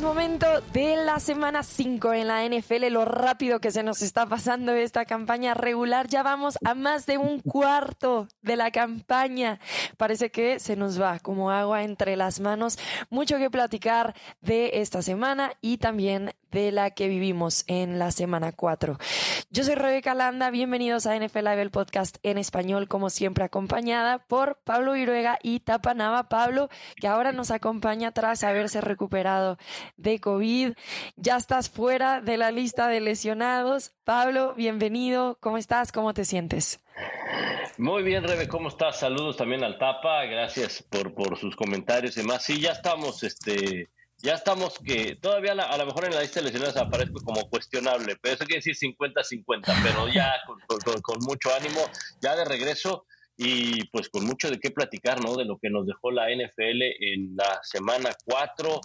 Es momento de la semana 5 en la NFL, lo rápido que se nos está pasando esta campaña regular. Ya vamos a más de un cuarto de la campaña. Parece que se nos va como agua entre las manos. Mucho que platicar de esta semana y también de la que vivimos en la semana 4. Yo soy Rebeca Landa, bienvenidos a NFL Live, el podcast en español, como siempre acompañada por Pablo Viruega y Tapanava. Pablo, que ahora nos acompaña tras haberse recuperado de COVID. Ya estás fuera de la lista de lesionados. Pablo, bienvenido. ¿Cómo estás? ¿Cómo te sientes? Muy bien, Rebe, ¿cómo estás? Saludos también al Tapa, gracias por, por sus comentarios y demás. Sí, ya estamos, este, ya estamos que todavía a lo mejor en la lista de lesionados aparezco como cuestionable, pero eso quiere decir 50-50, pero ya con, mucho ánimo, ya de regreso y pues con mucho de qué platicar, ¿no? De lo que nos dejó la NFL en la semana 4,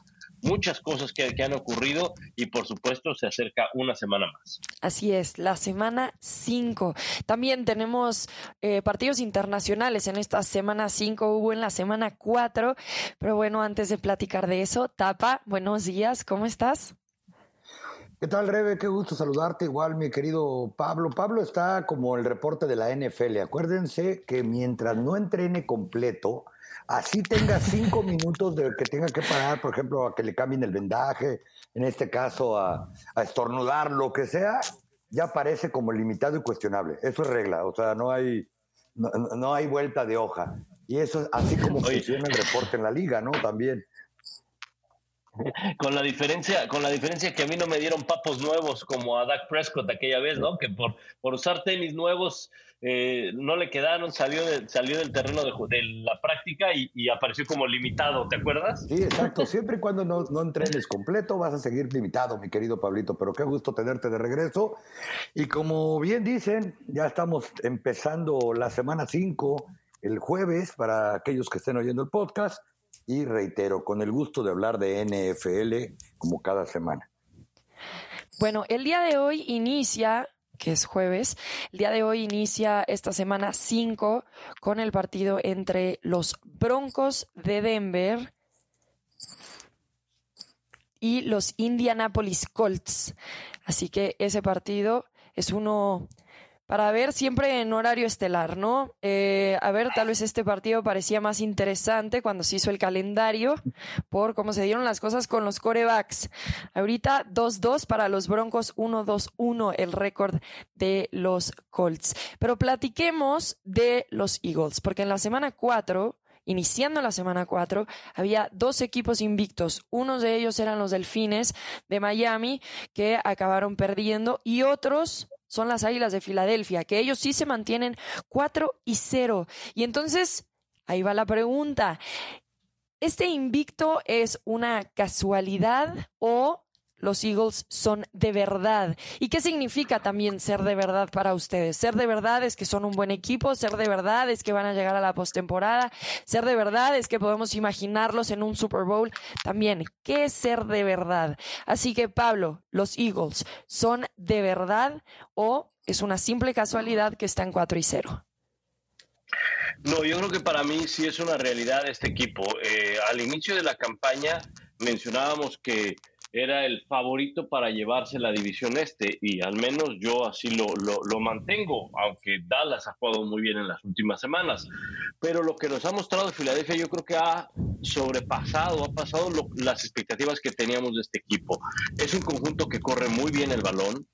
muchas cosas que, han ocurrido y por supuesto se acerca una semana más. Así es, la semana 5. También tenemos eh, partidos internacionales en esta semana 5, hubo en la semana 4, pero bueno, antes de platicar de eso, Tapa, buenos días, ¿cómo estás? ¿Qué tal, Rebe? Qué gusto saludarte. Igual, mi querido Pablo. Pablo está como el reporte de la NFL. Acuérdense que mientras no entrene completo, así tenga cinco minutos de que tenga que parar, por ejemplo, a que le cambien el vendaje, en este caso a, estornudar, lo que sea, ya parece como limitado y cuestionable. Eso es regla, o sea, no hay, no, hay vuelta de hoja. Y eso es así como funciona el reporte en la liga, ¿no? También. con la diferencia, con la diferencia que a mí no me dieron papos nuevos como a Dak Prescott aquella vez, ¿no? Que por, por usar tenis nuevos eh, no le quedaron, salió, salió del terreno de, la práctica y, apareció como limitado, ¿te acuerdas? Sí, exacto. Siempre y cuando no, no entrenes completo vas a seguir limitado, mi querido Pablito. Pero qué gusto tenerte de regreso. Y como bien dicen, ya estamos empezando la semana 5 el jueves para aquellos que estén oyendo el podcast y reitero, con el gusto de hablar de NFL como cada semana. Bueno, el día de hoy inicia, que es jueves, el día de hoy inicia esta semana 5 con el partido entre los Broncos de Denver y los Indianapolis Colts. Así que ese partido es uno para ver siempre en horario estelar, ¿no? Eh, a ver, tal vez este partido parecía más interesante cuando se hizo el calendario por cómo se dieron las cosas con los corebacks. Ahorita 2-2 para los Broncos, 1-2-1 el récord de los Colts. Pero platiquemos de los Eagles, porque en la semana 4 iniciando la semana 4, había dos equipos invictos. Unos de ellos eran los Delfines de Miami, que acabaron perdiendo, y otros son las Águilas de Filadelfia, que ellos sí se mantienen 4 y 0. Y entonces, ahí va la pregunta. ¿Este invicto es una casualidad o los Eagles son de verdad. ¿Y qué significa también ser de verdad para ustedes? Ser de verdad es que son un buen equipo, ser de verdad es que van a llegar a la postemporada, ser de verdad es que podemos imaginarlos en un Super Bowl. También, ¿qué es ser de verdad? Así que Pablo, los Eagles, ¿son de verdad o es una simple casualidad que están 4 y 0? No, yo creo que para mí sí es una realidad este equipo. Eh, al inicio de la campaña mencionábamos que era el favorito para llevarse la división este y al menos yo así lo, lo, mantengo, aunque Dallas ha jugado muy bien en las últimas semanas. Pero lo que nos ha mostrado Filadelfia yo creo que ha sobrepasado, ha pasado las expectativas que teníamos de este equipo. Es un conjunto que corre muy bien el balón,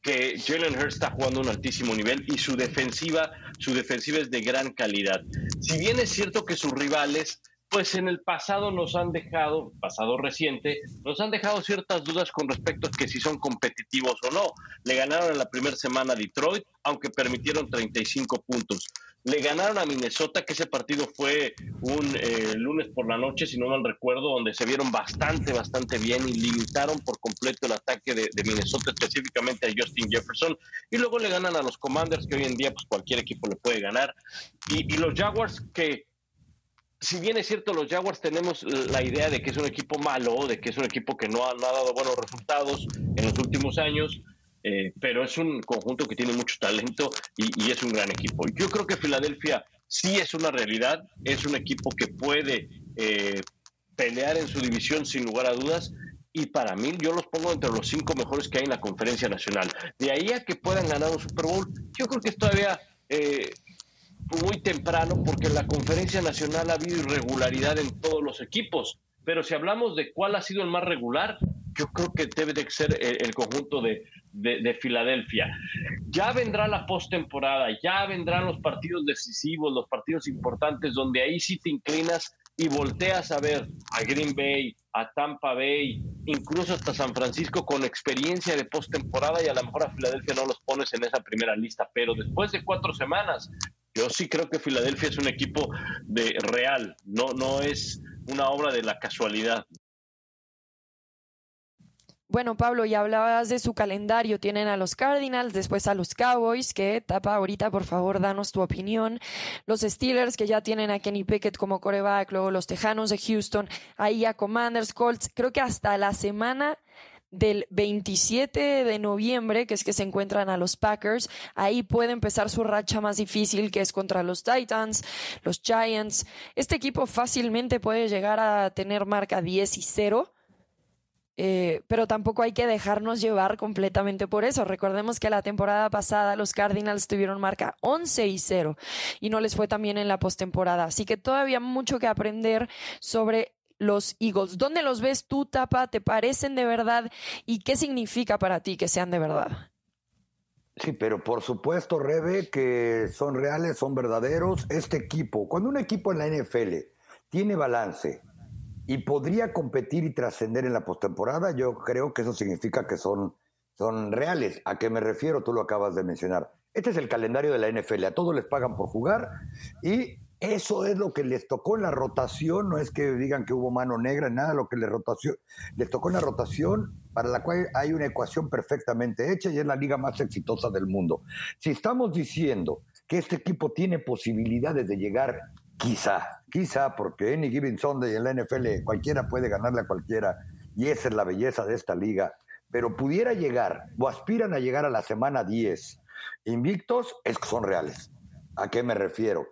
que Jalen Hurts está jugando a un altísimo nivel y su defensiva, su defensiva es de gran calidad. Si bien es cierto que sus rivales pues en el pasado nos han dejado, pasado reciente, nos han dejado ciertas dudas con respecto a que si son competitivos o no. Le ganaron en la primera semana a Detroit, aunque permitieron 35 puntos. Le ganaron a Minnesota, que ese partido fue un eh, lunes por la noche, si no mal recuerdo, donde se vieron bastante, bastante bien y limitaron por completo el ataque de, Minnesota, específicamente a Justin Jefferson. Y luego le ganan a los Commanders, que hoy en día pues cualquier equipo le puede ganar. y los Jaguars, que si bien es cierto, los Jaguars tenemos la idea de que es un equipo malo, de que es un equipo que no ha, dado buenos resultados en los últimos años, eh, pero es un conjunto que tiene mucho talento y, es un gran equipo. Yo creo que Filadelfia sí es una realidad, es un equipo que puede eh, pelear en su división sin lugar a dudas, y para mí yo los pongo entre los cinco mejores que hay en la conferencia nacional. De ahí a que puedan ganar un Super Bowl, yo creo que es todavía eh, muy temprano porque en la conferencia nacional ha habido irregularidad en todos los equipos. Pero si hablamos de cuál ha sido el más regular, yo creo que debe de ser el, conjunto de, de, Filadelfia. Ya vendrá la postemporada, ya vendrán los partidos decisivos, los partidos importantes, donde ahí sí te inclinas y volteas a ver a Green Bay, a Tampa Bay, incluso hasta San Francisco con experiencia de postemporada y a lo mejor a Filadelfia no los pones en esa primera lista, pero después de cuatro semanas, yo sí creo que Filadelfia es un equipo de real, no, no es una obra de la casualidad. Bueno, Pablo, ya hablabas de su calendario. Tienen a los Cardinals, después a los Cowboys, que tapa ahorita, por favor, danos tu opinión. Los Steelers, que ya tienen a Kenny Pickett como coreback, luego los Tejanos de Houston, ahí a Commanders, Colts. Creo que hasta la semana del 27 de noviembre, que es que se encuentran a los Packers, ahí puede empezar su racha más difícil, que es contra los Titans, los Giants. Este equipo fácilmente puede llegar a tener marca 10 y 0 eh, pero tampoco hay que dejarnos llevar completamente por eso. Recordemos que la temporada pasada los Cardinals tuvieron marca 11 y 0 y no les fue tan bien en la postemporada. Así que todavía mucho que aprender sobre los Eagles. ¿Dónde los ves tú, Tapa? ¿Te parecen de verdad? ¿Y qué significa para ti que sean de verdad? Sí, pero por supuesto, Rebe, que son reales, son verdaderos. Este equipo, cuando un equipo en la NFL tiene balance, y podría competir y trascender en la postemporada, yo creo que eso significa que son, son reales. ¿A qué me refiero? Tú lo acabas de mencionar. Este es el calendario de la NFL. A todos les pagan por jugar y eso es lo que les tocó en la rotación. No es que digan que hubo mano negra, nada. Lo que les, rotación, les tocó en la rotación para la cual hay una ecuación perfectamente hecha y es la liga más exitosa del mundo. Si estamos diciendo que este equipo tiene posibilidades de llegar Quizá, quizá, porque Any Given Sunday en la NFL cualquiera puede ganarle a cualquiera y esa es la belleza de esta liga. Pero pudiera llegar o aspiran a llegar a la semana 10 invictos, es que son reales. ¿A qué me refiero?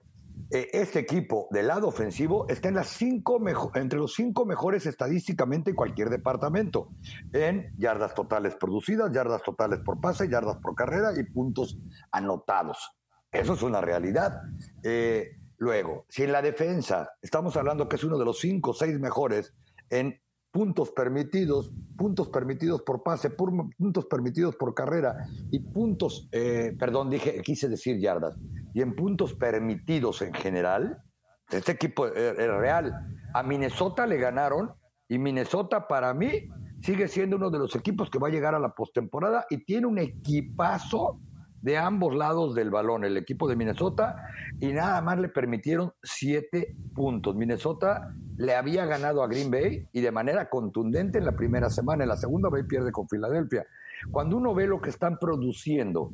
E, este equipo del lado ofensivo está en las cinco entre los cinco mejores estadísticamente en cualquier departamento, en yardas totales producidas, yardas totales por pase, yardas por carrera y puntos anotados. Eso es una realidad. Eh, Luego, si en la defensa estamos hablando que es uno de los cinco o seis mejores en puntos permitidos, puntos permitidos por pase, puntos permitidos por carrera y puntos, eh, perdón, dije, quise decir yardas, y en puntos permitidos en general, este equipo es real. A Minnesota le ganaron y Minnesota para mí sigue siendo uno de los equipos que va a llegar a la postemporada y tiene un equipazo de ambos lados del balón, el equipo de Minnesota, y nada más le permitieron siete puntos. Minnesota le había ganado a Green Bay y de manera contundente en la primera semana, en la segunda Bay pierde con Filadelfia. Cuando uno ve lo que están produciendo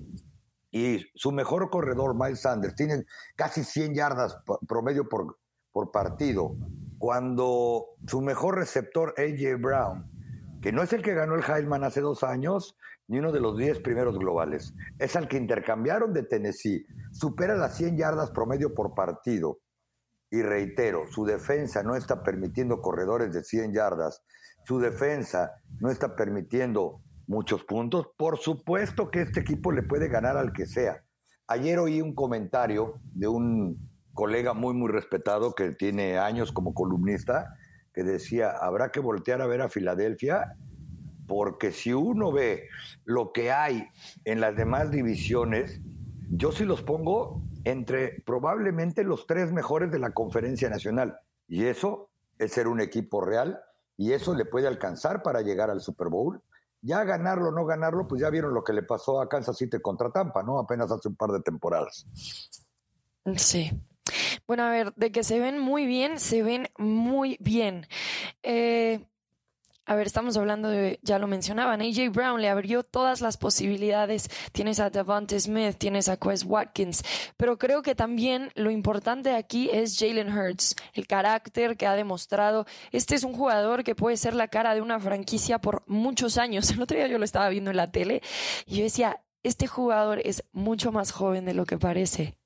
y su mejor corredor, Miles Sanders, tiene casi 100 yardas promedio por, por partido, cuando su mejor receptor, AJ Brown, que no es el que ganó el Heisman hace dos años, ni uno de los 10 primeros globales. Es al que intercambiaron de Tennessee. Supera las 100 yardas promedio por partido. Y reitero, su defensa no está permitiendo corredores de 100 yardas. Su defensa no está permitiendo muchos puntos. Por supuesto que este equipo le puede ganar al que sea. Ayer oí un comentario de un colega muy, muy respetado que tiene años como columnista, que decía, habrá que voltear a ver a Filadelfia porque si uno ve lo que hay en las demás divisiones, yo sí los pongo entre probablemente los tres mejores de la conferencia nacional. Y eso es ser un equipo real y eso le puede alcanzar para llegar al Super Bowl. Ya ganarlo o no ganarlo, pues ya vieron lo que le pasó a Kansas City contra Tampa, ¿no? Apenas hace un par de temporadas. Sí. Bueno, a ver, de que se ven muy bien, se ven muy bien. Eh, a ver, estamos hablando de, ya lo mencionaban, AJ Brown le abrió todas las posibilidades. Tienes a Devonta Smith, tienes a Quest Watkins, pero creo que también lo importante aquí es Jalen Hurts, el carácter que ha demostrado. Este es un jugador que puede ser la cara de una franquicia por muchos años. El otro día yo lo estaba viendo en la tele y yo decía, este jugador es mucho más joven de lo que parece.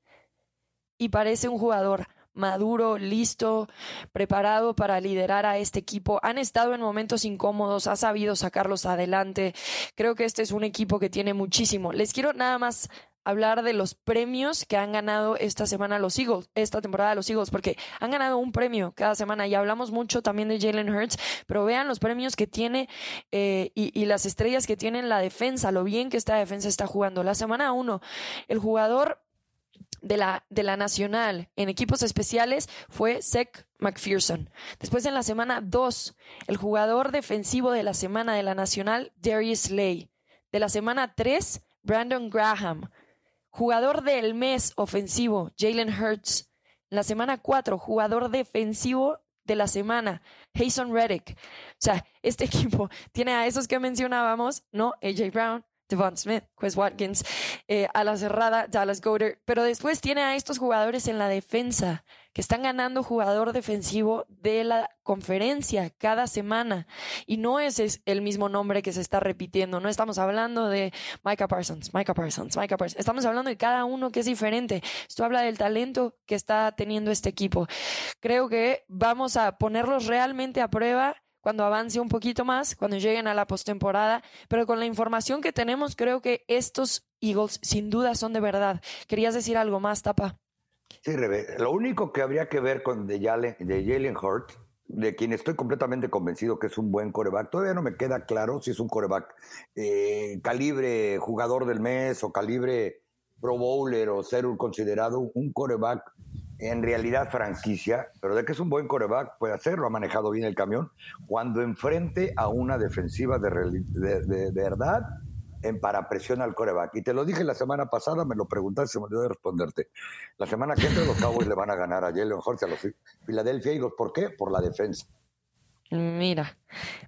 Y parece un jugador maduro, listo, preparado para liderar a este equipo. Han estado en momentos incómodos, ha sabido sacarlos adelante. Creo que este es un equipo que tiene muchísimo. Les quiero nada más hablar de los premios que han ganado esta semana los Eagles, esta temporada los Eagles, porque han ganado un premio cada semana y hablamos mucho también de Jalen Hurts, pero vean los premios que tiene eh, y, las estrellas que tiene en la defensa, lo bien que esta defensa está jugando. La semana uno, el jugador de la, de la nacional en equipos especiales fue Sec McPherson. Después en la semana 2, el jugador defensivo de la semana de la nacional, Darius Slay. De la semana 3, Brandon Graham. Jugador del mes ofensivo, Jalen Hurts. La semana 4, jugador defensivo de la semana, Jason Reddick. O sea, este equipo tiene a esos que mencionábamos, ¿no? AJ Brown, Devon Smith, Watkins, eh, a la cerrada, Dallas Goder, pero después tiene a estos jugadores en la defensa que están ganando jugador defensivo de la conferencia cada semana. Y no es el mismo nombre que se está repitiendo. No estamos hablando de Micah Parsons, Micah Parsons, Micah Parsons. Estamos hablando de cada uno que es diferente. Esto habla del talento que está teniendo este equipo. Creo que vamos a ponerlos realmente a prueba cuando avance un poquito más, cuando lleguen a la postemporada, pero con la información que tenemos, creo que estos Eagles sin duda son de verdad. ¿Querías decir algo más, Tapa? Sí, Rebe. Lo único que habría que ver con de Jalen, de Jalen Hurt, de quien estoy completamente convencido que es un buen coreback, todavía no me queda claro si es un coreback eh, calibre jugador del mes o calibre pro bowler o ser considerado un coreback en realidad franquicia, pero de que es un buen coreback, puede hacerlo, ha manejado bien el camión, cuando enfrente a una defensiva de, de, verdad en parapresión al coreback. Y te lo dije la semana pasada, me lo preguntaste, se me olvidó de responderte. La semana que entra los Cowboys le van a ganar a Jalen Hurts a los Philadelphia Eagles. ¿Por qué? Por la defensa. Mira,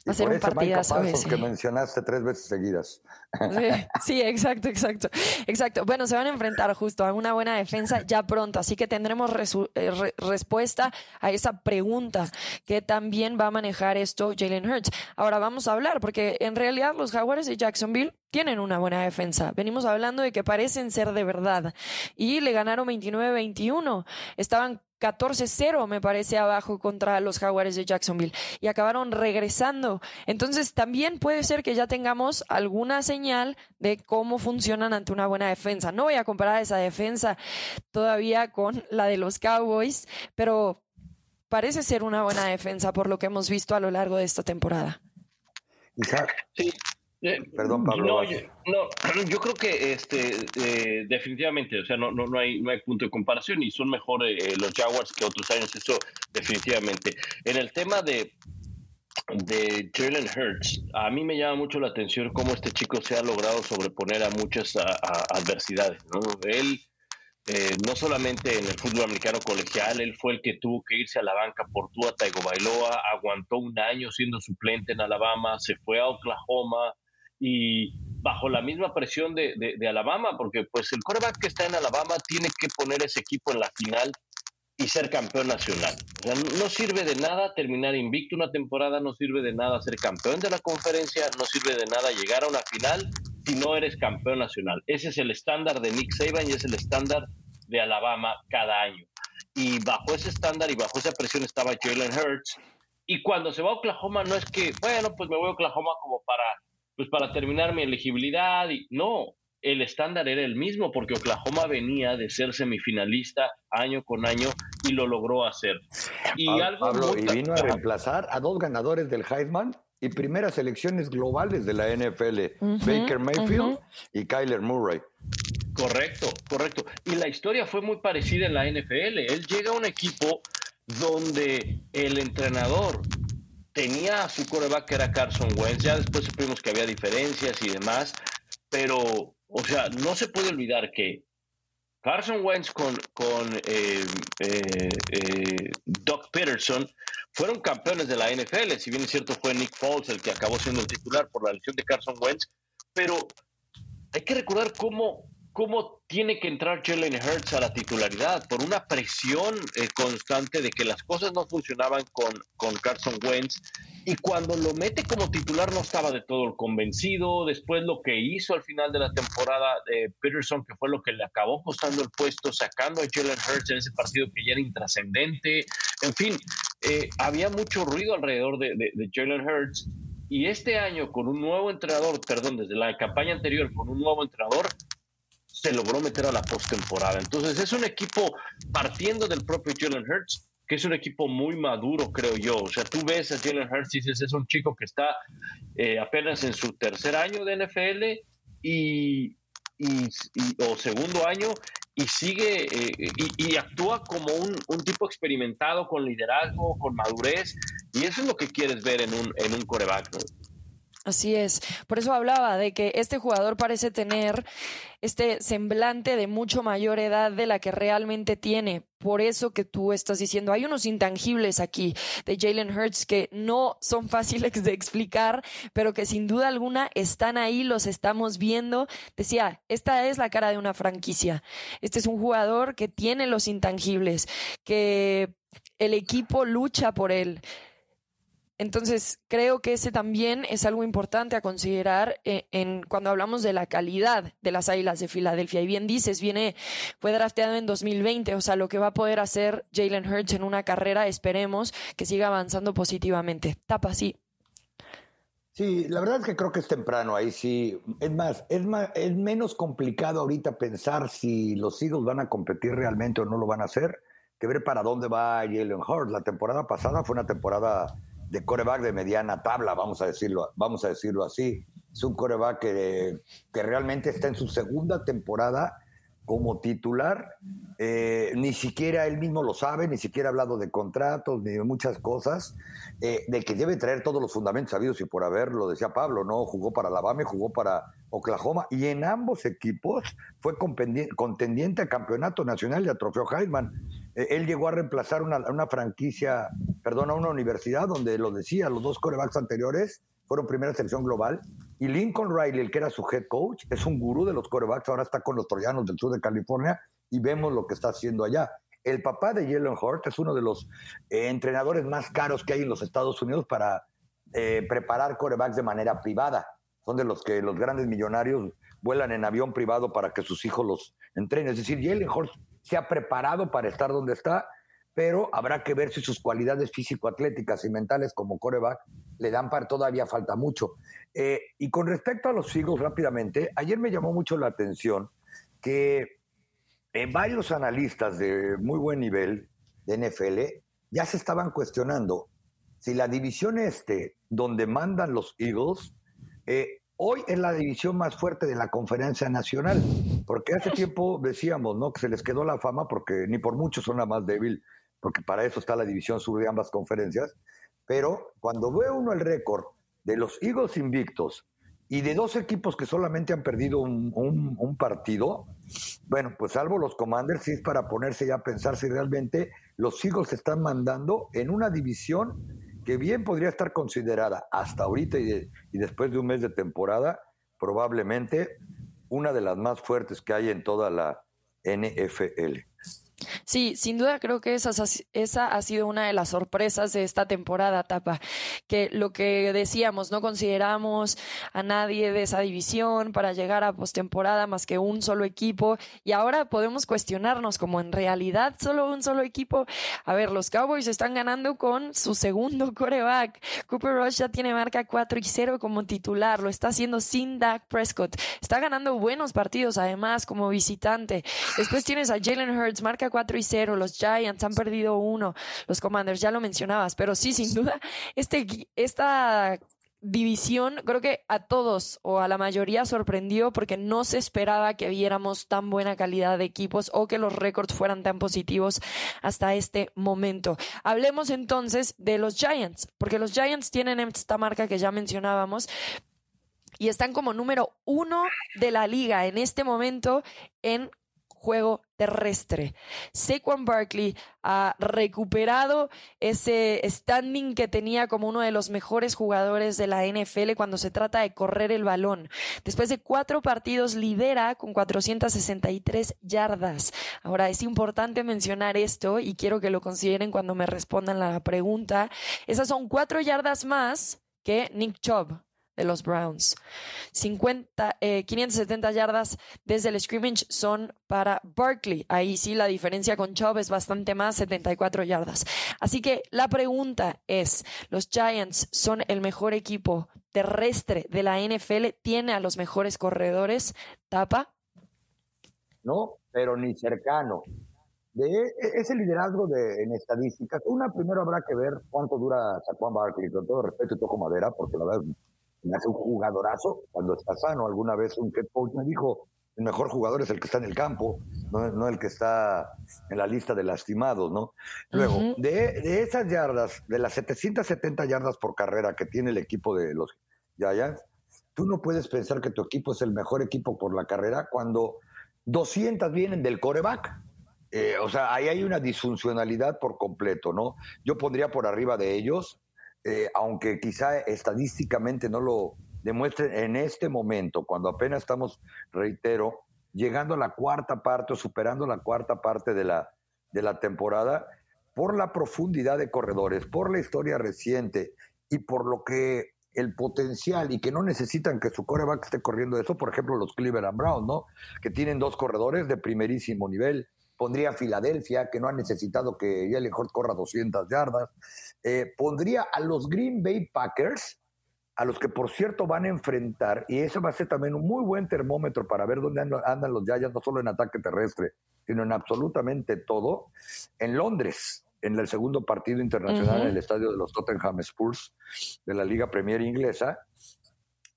va a ser un partidazo ese. que mencionaste tres veces seguidas. Sí, exacto, exacto. Exacto. Bueno, se van a enfrentar justo a una buena defensa ya pronto, así que tendremos eh, respuesta a esa pregunta que también va a manejar esto Jalen Hurts. Ahora vamos a hablar, porque en realidad los Jaguars de Jacksonville tienen una buena defensa. Venimos hablando de que parecen ser de verdad y le ganaron 29-21. Estaban 14-0, me parece, abajo contra los Jaguares de Jacksonville y acabaron regresando. Entonces, también puede ser que ya tengamos alguna señal de cómo funcionan ante una buena defensa. No voy a comparar esa defensa todavía con la de los Cowboys, pero parece ser una buena defensa por lo que hemos visto a lo largo de esta temporada. Sí, eh, Perdón, Pablo. No yo, no, yo creo que este, eh, definitivamente, o sea, no, no, no, hay, no hay punto de comparación y son mejor eh, los Jaguars que otros años, eso definitivamente. En el tema de, de Jalen Hurts, a mí me llama mucho la atención cómo este chico se ha logrado sobreponer a muchas adversidades. ¿no? Él, no solamente en el fútbol americano colegial, él fue el que tuvo que irse a la banca por Tua Tagovailoa, aguantó un año siendo suplente en Alabama, se fue a Oklahoma, y bajo la misma presión de, de, Alabama, porque pues el coreback que está en Alabama tiene que poner ese equipo en la final y ser campeón nacional. no sirve de nada terminar invicto una temporada, no sirve de nada ser campeón de la conferencia, no sirve de nada llegar a una final si no eres campeón nacional. Ese es el estándar de Nick Saban y es el estándar de Alabama cada año. Y bajo ese estándar y bajo esa presión estaba Jalen Hurts. Y cuando se va a Oklahoma no es que, bueno, pues me voy a Oklahoma como para pues para terminar mi elegibilidad. Y, no, el estándar era el mismo porque Oklahoma venía de ser semifinalista año con año y lo logró hacer. Y, algo y vino a reemplazar a dos ganadores del Heisman y primeras elecciones globales de la NFL, Baker Mayfield y Kyler Murray. Correcto, correcto. Y la historia fue muy parecida en la NFL. Él llega a un equipo donde el entrenador tenía a su coreback que era Carson Wentz, ya después supimos que había diferencias y demás, pero, o sea, no se puede olvidar que Carson Wentz con, con eh, eh, eh, Doc Peterson fueron campeones de la NFL, si bien es cierto fue Nick Foles el que acabó siendo el titular por la lesión de Carson Wentz, pero hay que recordar cómo cómo tiene que entrar Jalen Hurts a la titularidad por una presión eh, constante de que las cosas no funcionaban con, con Carson Wentz y cuando lo mete como titular no estaba de todo convencido, después lo que hizo al final de la temporada de Peterson, que fue lo que le acabó costando el puesto, sacando a Jalen Hurts en ese partido que ya era intrascendente, en fin, eh, había mucho ruido alrededor de, de Jalen Hurts. Y este año con un nuevo entrenador, perdón, desde la campaña anterior con un nuevo entrenador, se logró meter a la postemporada. Entonces es un equipo partiendo del propio Jalen Hurts, que es un equipo muy maduro, creo yo. O sea, tú ves a Jalen Hurts y dices, es un chico que está eh, apenas en su tercer año de NFL y, o segundo año y sigue eh, y, actúa como un, un, tipo experimentado con liderazgo, con madurez y eso es lo que quieres ver en un, en un coreback. ¿no? Así es. Por eso hablaba de que este jugador parece tener este semblante de mucho mayor edad de la que realmente tiene. Por eso que tú estás diciendo, hay unos intangibles aquí de Jalen Hurts que no son fáciles de explicar, pero que sin duda alguna están ahí, los estamos viendo. Decía, esta es la cara de una franquicia. Este es un jugador que tiene los intangibles, que el equipo lucha por él. Entonces, creo que ese también es algo importante a considerar eh, en, cuando hablamos de la calidad de las Águilas de Filadelfia. Y bien dices, viene, fue drafteado en 2020, o sea, lo que va a poder hacer Jalen Hurts en una carrera, esperemos que siga avanzando positivamente. Tapa, sí. Sí, la verdad es que creo que es temprano ahí sí. Es más, es más, es menos complicado ahorita pensar si los Eagles van a competir realmente o no lo van a hacer, que ver para dónde va Jalen Hurts. La temporada pasada fue una temporada de coreback de mediana tabla, vamos a decirlo, vamos a decirlo así. Es un coreback que, que realmente está en su segunda temporada como titular. Eh, ni siquiera él mismo lo sabe, ni siquiera ha hablado de contratos, ni de muchas cosas, eh, de que debe traer todos los fundamentos sabidos y por haber, lo decía Pablo, ¿no? Jugó para Alabama y jugó para Oklahoma, y en ambos equipos fue contendiente a campeonato nacional y a trofeo Heisman. Eh, él llegó a reemplazar una, una franquicia perdón, a una universidad donde lo decía, los dos corebacks anteriores fueron primera selección global. Y Lincoln Riley, el que era su head coach, es un gurú de los corebacks, ahora está con los troyanos del sur de California y vemos lo que está haciendo allá. El papá de Jalen Hurt es uno de los eh, entrenadores más caros que hay en los Estados Unidos para eh, preparar corebacks de manera privada. Son de los que los grandes millonarios vuelan en avión privado para que sus hijos los entrenen. Es decir, Jalen Hurt se ha preparado para estar donde está pero habrá que ver si sus cualidades físico-atléticas y mentales como coreback le dan para todavía falta mucho. Eh, y con respecto a los Eagles, rápidamente, ayer me llamó mucho la atención que eh, varios analistas de muy buen nivel de NFL ya se estaban cuestionando si la división este, donde mandan los Eagles, eh, hoy es la división más fuerte de la conferencia nacional, porque hace tiempo decíamos, ¿no? Que se les quedó la fama porque ni por mucho son la más débil porque para eso está la división sur de ambas conferencias. Pero cuando ve uno el récord de los Eagles invictos y de dos equipos que solamente han perdido un, partido, bueno, pues salvo los Commanders, sí es para ponerse ya a pensar si realmente los Eagles están mandando en una división que bien podría estar considerada hasta ahorita y, y después de un mes de temporada, probablemente una de las más fuertes que hay en toda la NFL. Sí, sin duda creo que esa, esa ha sido una de las sorpresas de esta temporada, Tapa, que lo que decíamos, no consideramos a nadie de esa división para llegar a postemporada más que un solo equipo y ahora podemos cuestionarnos como en realidad solo un solo equipo. A ver, los Cowboys están ganando con su segundo coreback. Cooper Rush ya tiene marca 4 y 0 como titular, lo está haciendo sin Dak Prescott. Está ganando buenos partidos además como visitante. Después tienes a Jalen Hurts, marca 4 y 0, los Giants han perdido uno, los Commanders, ya lo mencionabas, pero sí, sin duda, este, esta división creo que a todos o a la mayoría sorprendió porque no se esperaba que viéramos tan buena calidad de equipos o que los récords fueran tan positivos hasta este momento. Hablemos entonces de los Giants, porque los Giants tienen esta marca que ya mencionábamos, y están como número uno de la liga en este momento en juego terrestre. Saquon Barkley ha recuperado ese standing que tenía como uno de los mejores jugadores de la NFL cuando se trata de correr el balón. Después de cuatro partidos lidera con 463 yardas. Ahora es importante mencionar esto y quiero que lo consideren cuando me respondan la pregunta. Esas son cuatro yardas más que Nick Chubb de los Browns. 50, 570 eh, yardas desde el scrimmage son para Barkley. Ahí sí la diferencia con Chubb es bastante más, 74 yardas. Así que la pregunta es, ¿los Giants son el mejor equipo terrestre de la NFL? ¿Tiene a los mejores corredores? ¿Tapa? No, pero ni cercano. De e, ese liderazgo de, en estadísticas, una primero habrá que ver cuánto dura Saquon Barkley, con todo respeto y toco madera, porque la verdad hace un jugadorazo cuando está sano. Alguna vez un head coach me dijo, el mejor jugador es el que está en el campo, no, el que está en la lista de lastimados, ¿no? Luego, de, de, esas yardas, de las 770 yardas por carrera que tiene el equipo de los Giants, tú no puedes pensar que tu equipo es el mejor equipo por la carrera cuando 200 vienen del coreback. Eh, o sea, ahí hay una disfuncionalidad por completo, ¿no? Yo pondría por arriba de ellos eh, aunque quizá estadísticamente no lo demuestren en este momento, cuando apenas estamos, reitero, llegando a la cuarta parte o superando la cuarta parte de la, de la temporada, por la profundidad de corredores, por la historia reciente y por lo que el potencial y que no necesitan que su coreback esté corriendo eso, por ejemplo, los Cleveland Browns, ¿no? Que tienen dos corredores de primerísimo nivel, pondría Filadelfia, que no ha necesitado que Jalen Hurts corra 200 yardas, eh, pondría a los Green Bay Packers, a los que por cierto van a enfrentar, y eso va a ser también un muy buen termómetro para ver dónde andan los Giants, no solo en ataque terrestre, sino en absolutamente todo, en Londres, en el segundo partido internacional en el estadio de los Tottenham Spurs de la Liga Premier Inglesa.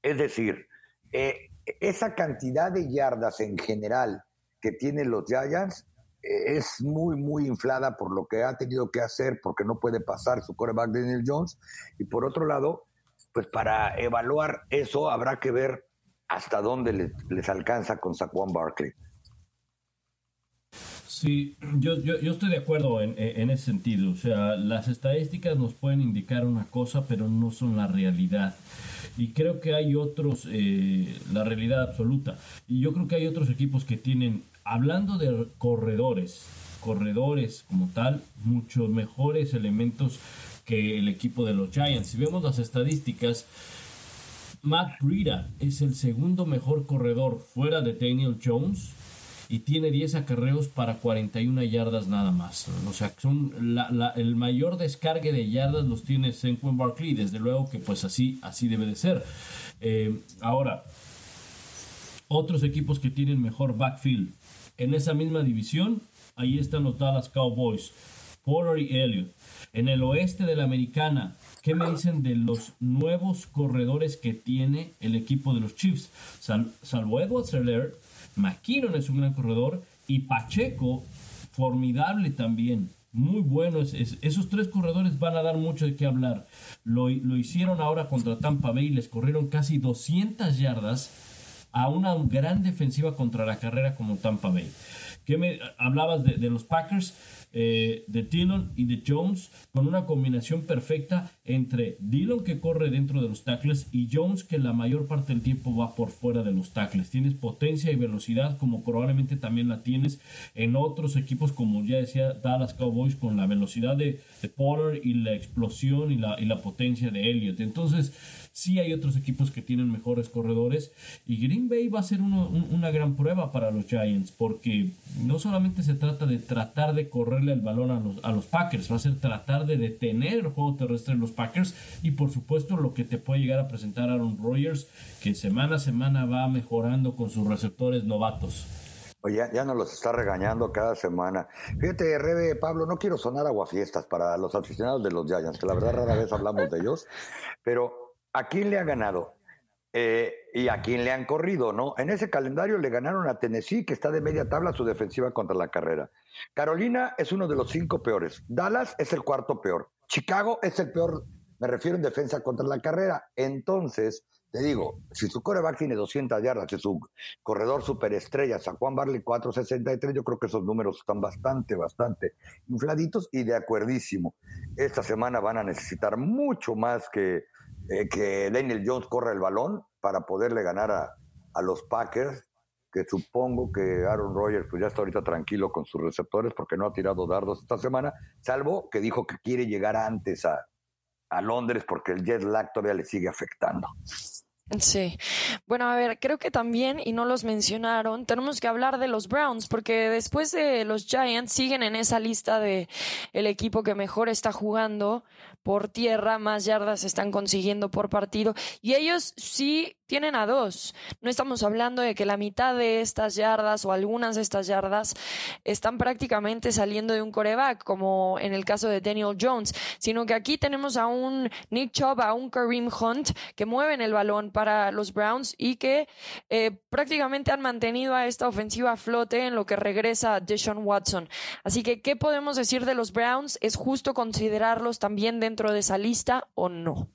Es decir, eh, esa cantidad de yardas en general que tienen los Giants es muy, muy inflada por lo que ha tenido que hacer, porque no puede pasar su coreback Daniel Jones. Y por otro lado, pues para evaluar eso habrá que ver hasta dónde les, alcanza con Saquon Barkley. Sí, yo, yo, estoy de acuerdo en, ese sentido. O sea, las estadísticas nos pueden indicar una cosa, pero no son la realidad. Y creo que hay otros, eh, la realidad absoluta. Y yo creo que hay otros equipos que tienen hablando de corredores, corredores como tal, muchos mejores elementos que el equipo de los Giants. Si vemos las estadísticas, Matt Breida es el segundo mejor corredor fuera de Daniel Jones y tiene 10 acarreos para 41 yardas nada más. O sea, son el mayor descargue de yardas los tiene Senquin Barkley. Desde luego que pues así, así debe de ser. Eh, ahora, otros equipos que tienen mejor backfield. En esa misma división, ahí están los Dallas Cowboys, Pollard y Elliott. En el oeste de la americana, ¿qué me dicen de los nuevos corredores que tiene el equipo de los Chiefs? salvo Edward Seller, McKinnon es un gran corredor y Pacheco, formidable también. Muy bueno, esos tres corredores van a dar mucho de qué hablar. Lo, lo hicieron ahora contra Tampa Bay, les corrieron casi 200 yardas a una gran defensiva contra la carrera como Tampa Bay. ¿Qué me hablabas de, los Packers? Eh, de Dillon y de Jones con una combinación perfecta entre Dillon que corre dentro de los tackles y Jones que la mayor parte del tiempo va por fuera de los tackles. Tienes potencia y velocidad como probablemente también la tienes en otros equipos como ya decía Dallas Cowboys con la velocidad de, de y la explosión y la, y la potencia de Elliott. Entonces Sí hay otros equipos que tienen mejores corredores y Green Bay va a ser una gran prueba para los Giants porque no solamente se trata de tratar de correrle el balón a los, a los Packers, va a ser tratar de detener el juego terrestre de los Packers y por supuesto lo que te puede llegar a presentar Aaron Rodgers que semana a semana va mejorando con sus receptores novatos. Oye, ya, nos los está regañando cada semana. Fíjate, Rebe, Pablo, no quiero sonar aguafiestas para los aficionados de los Giants, que la verdad rara vez hablamos de ellos, pero ¿A quién le ha ganado? Eh, y a quién le han corrido, ¿no? En ese calendario le ganaron a Tennessee, que está de media tabla su defensiva contra la carrera. Carolina es uno de los cinco peores. Dallas es el cuarto peor. Chicago es el peor, me refiero en defensa contra la carrera. Entonces, te digo, si su coreback tiene 200 yardas y su corredor superestrella, San Juan Barley 463, yo creo que esos números están bastante, bastante infladitos y de acuerdísimo. Esta semana van a necesitar mucho más que, eh, que Daniel Jones corra el balón para poderle ganar a, a los Packers, que supongo que Aaron Rodgers pues ya está ahorita tranquilo con sus receptores porque no ha tirado dardos esta semana, salvo que dijo que quiere llegar antes a, a Londres porque el jet lag todavía le sigue afectando. Sí. Bueno, a ver, creo que también, y no los mencionaron, tenemos que hablar de los Browns, porque después de los Giants siguen en esa lista de el equipo que mejor está jugando por tierra, más yardas están consiguiendo por partido, y ellos sí tienen a dos. No estamos hablando de que la mitad de estas yardas o algunas de estas yardas están prácticamente saliendo de un coreback, como en el caso de Daniel Jones, sino que aquí tenemos a un Nick Chubb, a un Kareem Hunt que mueven el balón para los Browns y que eh, prácticamente han mantenido a esta ofensiva a flote en lo que regresa Deshaun Watson. Así que, ¿qué podemos decir de los Browns? ¿Es justo considerarlos también dentro de esa lista o no?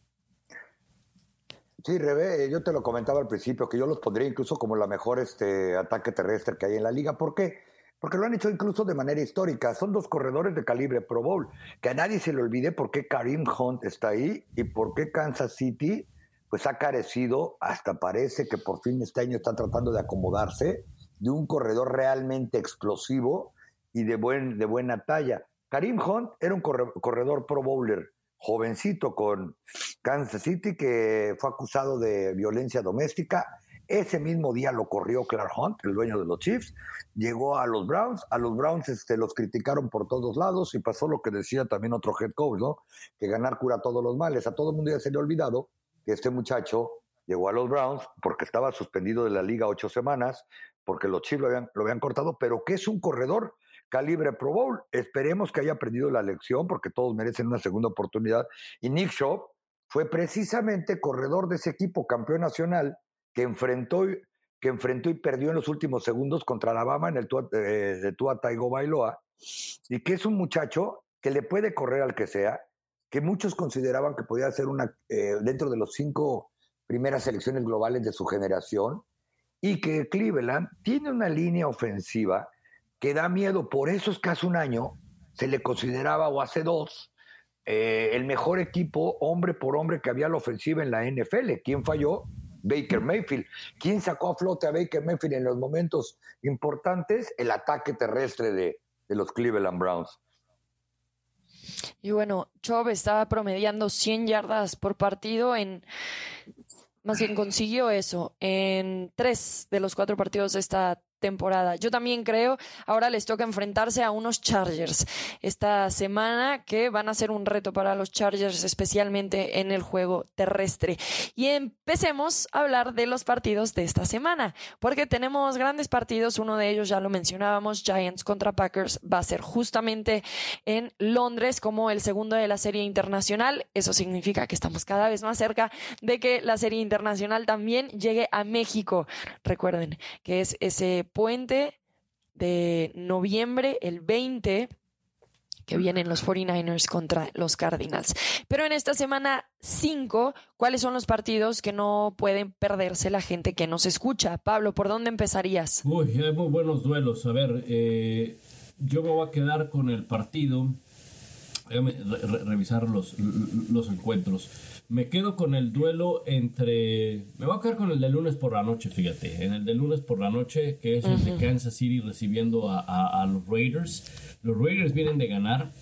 Sí, Rebe, yo te lo comentaba al principio, que yo los pondría incluso como la mejor este, ataque terrestre que hay en la liga. ¿Por qué? Porque lo han hecho incluso de manera histórica. Son dos corredores de calibre Pro Bowl. Que a nadie se le olvide por qué Karim Hunt está ahí y por qué Kansas City pues ha carecido, hasta parece que por fin este año está tratando de acomodarse, de un corredor realmente explosivo y de, buen, de buena talla. Karim Hunt era un corredor Pro Bowler jovencito con Kansas City que fue acusado de violencia doméstica. Ese mismo día lo corrió Clark Hunt, el dueño de los Chiefs, llegó a los Browns, a los Browns este, los criticaron por todos lados y pasó lo que decía también otro head coach, ¿no? Que ganar cura todos los males. A todo el mundo ya se le ha olvidado que este muchacho llegó a los Browns porque estaba suspendido de la liga ocho semanas, porque los Chiefs lo habían, lo habían cortado, pero que es un corredor calibre Pro Bowl. Esperemos que haya aprendido la lección porque todos merecen una segunda oportunidad. Y Nick Shaw fue precisamente corredor de ese equipo campeón nacional que enfrentó, que enfrentó y perdió en los últimos segundos contra Alabama en el eh, de Tua Taigo Bailoa y que es un muchacho que le puede correr al que sea, que muchos consideraban que podía ser una eh, dentro de los cinco primeras selecciones globales de su generación y que Cleveland tiene una línea ofensiva que da miedo. Por eso es que hace un año se le consideraba, o hace dos, eh, el mejor equipo hombre por hombre que había la ofensiva en la NFL. ¿Quién falló? Baker Mayfield. ¿Quién sacó a flote a Baker Mayfield en los momentos importantes? El ataque terrestre de, de los Cleveland Browns. Y bueno, Chubb estaba promediando 100 yardas por partido en más bien consiguió eso en tres de los cuatro partidos de esta temporada. Yo también creo, ahora les toca enfrentarse a unos Chargers esta semana que van a ser un reto para los Chargers, especialmente en el juego terrestre. Y empecemos a hablar de los partidos de esta semana, porque tenemos grandes partidos, uno de ellos ya lo mencionábamos, Giants contra Packers, va a ser justamente en Londres como el segundo de la serie internacional. Eso significa que estamos cada vez más cerca de que la serie internacional también llegue a México. Recuerden que es ese puente de noviembre, el 20, que vienen los 49ers contra los Cardinals. Pero en esta semana 5, ¿cuáles son los partidos que no pueden perderse la gente que nos escucha? Pablo, ¿por dónde empezarías? Uy, hay muy buenos duelos. A ver, eh, yo me voy a quedar con el partido. Déjame revisar los, los encuentros. Me quedo con el duelo entre. Me voy a quedar con el de lunes por la noche, fíjate. En el de lunes por la noche, que es el de Kansas City recibiendo a, los Raiders. Los Raiders vienen de ganar.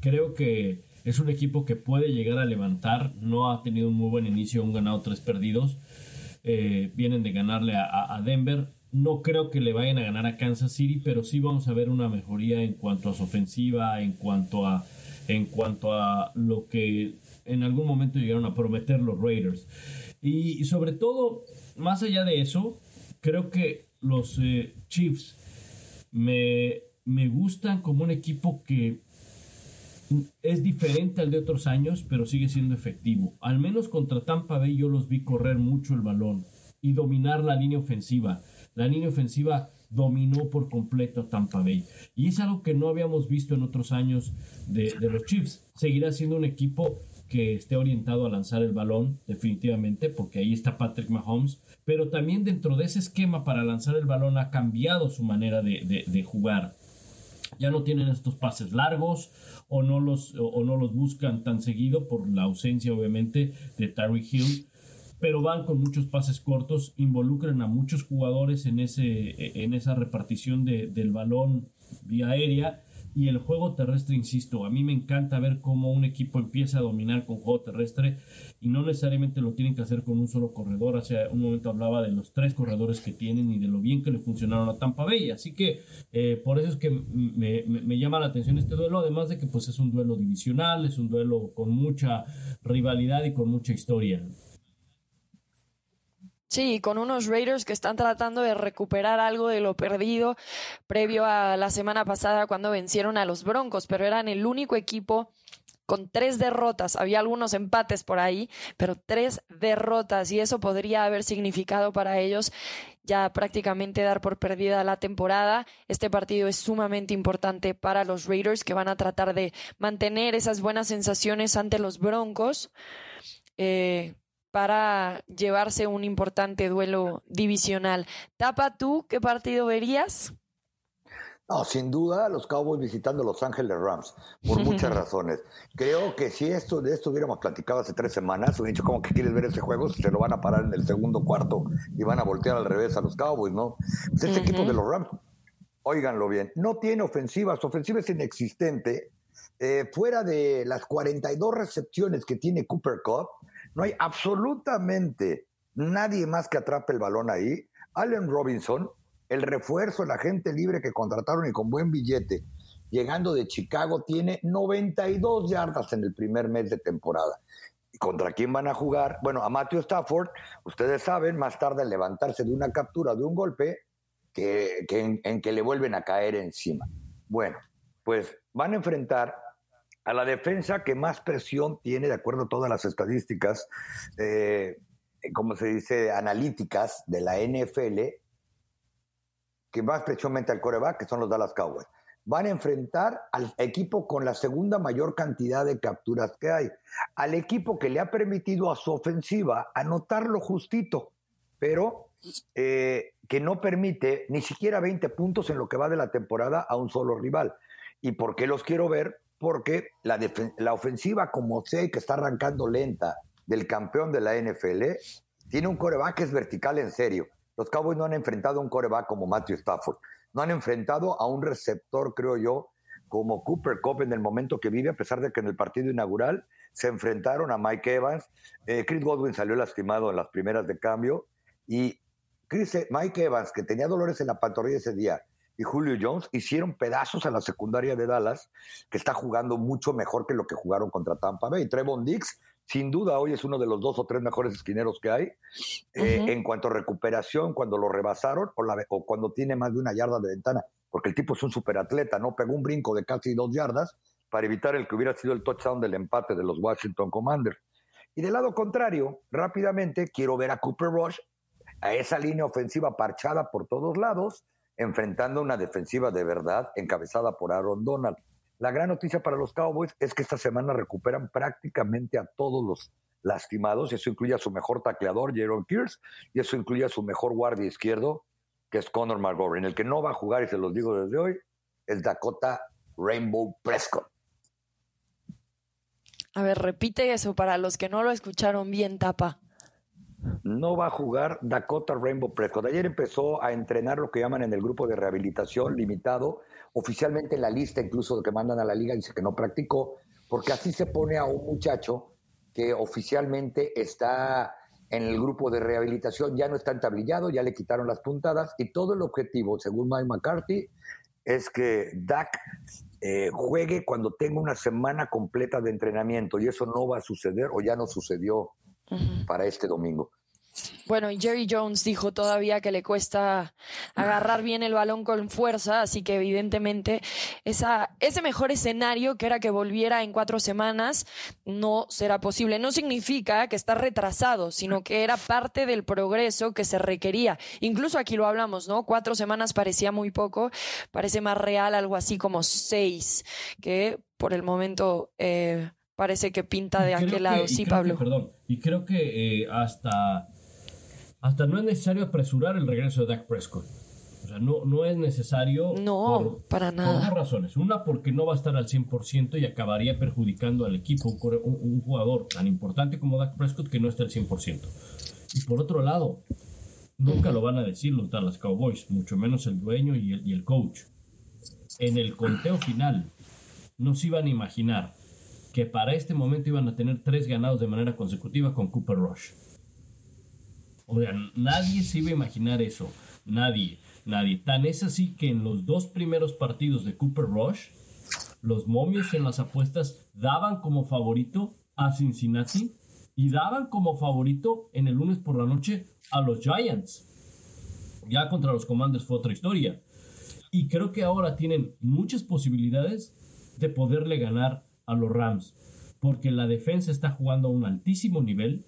Creo que es un equipo que puede llegar a levantar. No ha tenido un muy buen inicio, un ganado, tres perdidos. Eh, vienen de ganarle a, a, Denver. No creo que le vayan a ganar a Kansas City, pero sí vamos a ver una mejoría en cuanto a su ofensiva, en cuanto a, en cuanto a lo que en algún momento llegaron a prometer los Raiders. Y, sobre todo, más allá de eso, creo que los eh, Chiefs me, me gustan como un equipo que es diferente al de otros años, pero sigue siendo efectivo. Al menos contra Tampa Bay yo los vi correr mucho el balón y dominar la línea ofensiva. La línea ofensiva dominó por completo a Tampa Bay. Y es algo que no habíamos visto en otros años de, de los Chiefs. Seguirá siendo un equipo que esté orientado a lanzar el balón, definitivamente, porque ahí está Patrick Mahomes, pero también dentro de ese esquema para lanzar el balón ha cambiado su manera de, jugar. Ya no tienen estos pases largos o no, los, o, no los buscan tan seguido por la ausencia, obviamente, de Tyreek Hill pero van con muchos pases cortos, involucran a muchos jugadores en, ese, en esa repartición de, del balón vía aérea y el juego terrestre, insisto, a mí me encanta ver cómo un equipo empieza a dominar con juego terrestre y no necesariamente lo tienen que hacer con un solo corredor. Hace un momento hablaba de los tres corredores que tienen y de lo bien que le funcionaron a Tampa Bay. Así que eh, por eso es que me, me, llama la atención este duelo, además de que pues es un duelo divisional, es un duelo con mucha rivalidad y con mucha historia. Sí, con unos Raiders que están tratando de recuperar algo de lo perdido previo a la semana pasada cuando vencieron a los Broncos, pero eran el único equipo con tres derrotas. Había algunos empates por ahí, pero tres derrotas y eso podría haber significado para ellos ya prácticamente dar por perdida la temporada. Este partido es sumamente importante para los Raiders que van a tratar de mantener esas buenas sensaciones ante los Broncos. Eh, para llevarse un importante duelo divisional. Tapa, ¿tú qué partido verías? No, sin duda, los Cowboys visitando Los Ángeles Rams, por muchas razones. Creo que si esto de esto hubiéramos platicado hace tres semanas, hubiera dicho, ¿cómo que quieres ver ese juego? Se lo van a parar en el segundo cuarto y van a voltear al revés a los Cowboys, ¿no? Pues este equipo de los Rams, óiganlo bien, no tiene ofensiva, su ofensiva es inexistente. Eh, fuera de las 42 recepciones que tiene Cooper Cup, no hay absolutamente nadie más que atrape el balón ahí. Allen Robinson, el refuerzo, la gente libre que contrataron y con buen billete, llegando de Chicago, tiene 92 yardas en el primer mes de temporada. ¿Y contra quién van a jugar? Bueno, a Matthew Stafford, ustedes saben, más tarde en levantarse de una captura, de un golpe, que, en que le vuelven a caer encima. Bueno, pues van a enfrentar a la defensa que más presión tiene, de acuerdo a todas las estadísticas, eh, como se dice, analíticas de la NFL, que más presión mete al coreback, que son los Dallas Cowboys. Van a enfrentar al equipo con la segunda mayor cantidad de capturas que hay, al equipo que le ha permitido a su ofensiva anotarlo justito, pero eh, que no permite ni siquiera 20 puntos en lo que va de la temporada a un solo rival. ¿Y por qué los quiero ver? Porque la, la ofensiva, como sé que está arrancando lenta del campeón de la NFL, tiene un coreback que es vertical en serio. Los Cowboys no han enfrentado a un coreback como Matthew Stafford. No han enfrentado a un receptor, creo yo, como Cooper Cup en el momento que vive, a pesar de que en el partido inaugural se enfrentaron a Mike Evans. Eh, Chris Godwin salió lastimado en las primeras de cambio. Y Chris, Mike Evans, que tenía dolores en la pantorrilla ese día, y Julio Jones hicieron pedazos a la secundaria de Dallas, que está jugando mucho mejor que lo que jugaron contra Tampa Bay. Trevon Dix, sin duda, hoy es uno de los dos o tres mejores esquineros que hay. Eh, en cuanto a recuperación, cuando lo rebasaron o, o, cuando tiene más de una yarda de ventana, porque el tipo es un superatleta, ¿no? Pegó un brinco de casi dos yardas para evitar el que hubiera sido el touchdown del empate de los Washington Commanders. Y del lado contrario, rápidamente quiero ver a Cooper Rush, a esa línea ofensiva parchada por todos lados, enfrentando una defensiva de verdad encabezada por Aaron Donald. La gran noticia para los Cowboys es que esta semana recuperan prácticamente a todos los lastimados, y eso incluye a su mejor tacleador, Jaron Pierce, y eso incluye a su mejor guardia izquierdo, que es Conor McGovern. El que no va a jugar, y se los digo desde hoy, es Dakota Rainbow Prescott. A ver, repite eso para los que no lo escucharon bien, Tapa no va a jugar Dakota Rainbow Prescott. Ayer empezó a entrenar lo que llaman en el grupo de rehabilitación limitado. Oficialmente en la lista, incluso que mandan a la liga, dice que no practicó, porque así se pone a un muchacho que oficialmente está en el grupo de rehabilitación, ya no está entablillado, ya le quitaron las puntadas y todo el objetivo, según Mike McCarthy, es que Dak eh, juegue cuando tenga una semana completa de entrenamiento y eso no va a suceder o ya no sucedió para este domingo. Bueno, y Jerry Jones dijo todavía que le cuesta agarrar bien el balón con fuerza, así que evidentemente esa, ese mejor escenario, que era que volviera en cuatro semanas, no será posible. No significa que está retrasado, sino que era parte del progreso que se requería. Incluso aquí lo hablamos, ¿no? Cuatro semanas parecía muy poco, parece más real algo así como seis, que por el momento... Eh, parece que pinta de aquel lado. sí, Pablo. perdón, y creo que eh, hasta, hasta no es necesario apresurar el regreso de Dak Prescott. O sea, no, no es necesario. No, para nada. Por dos razones. Una, porque no va a estar al 100% y acabaría perjudicando al equipo. Un, jugador tan importante como Dak Prescott que no está al 100%. Y por otro lado, nunca lo van a decir los Dallas Cowboys, mucho menos el dueño y el, y el coach. En el conteo final, no se iban a imaginar que para este momento iban a tener tres ganados de manera consecutiva con Cooper Rush. O sea, nadie se iba a imaginar eso. Nadie nadie. Tan es así que en los dos primeros partidos de Cooper Rush, los momios en las apuestas daban como favorito a Cincinnati y daban como favorito en el lunes por la noche a los Giants. Ya contra los Commanders fue otra historia. Y creo que ahora tienen muchas posibilidades de poderle ganar a los Rams. Porque la defensa está jugando a un altísimo nivel.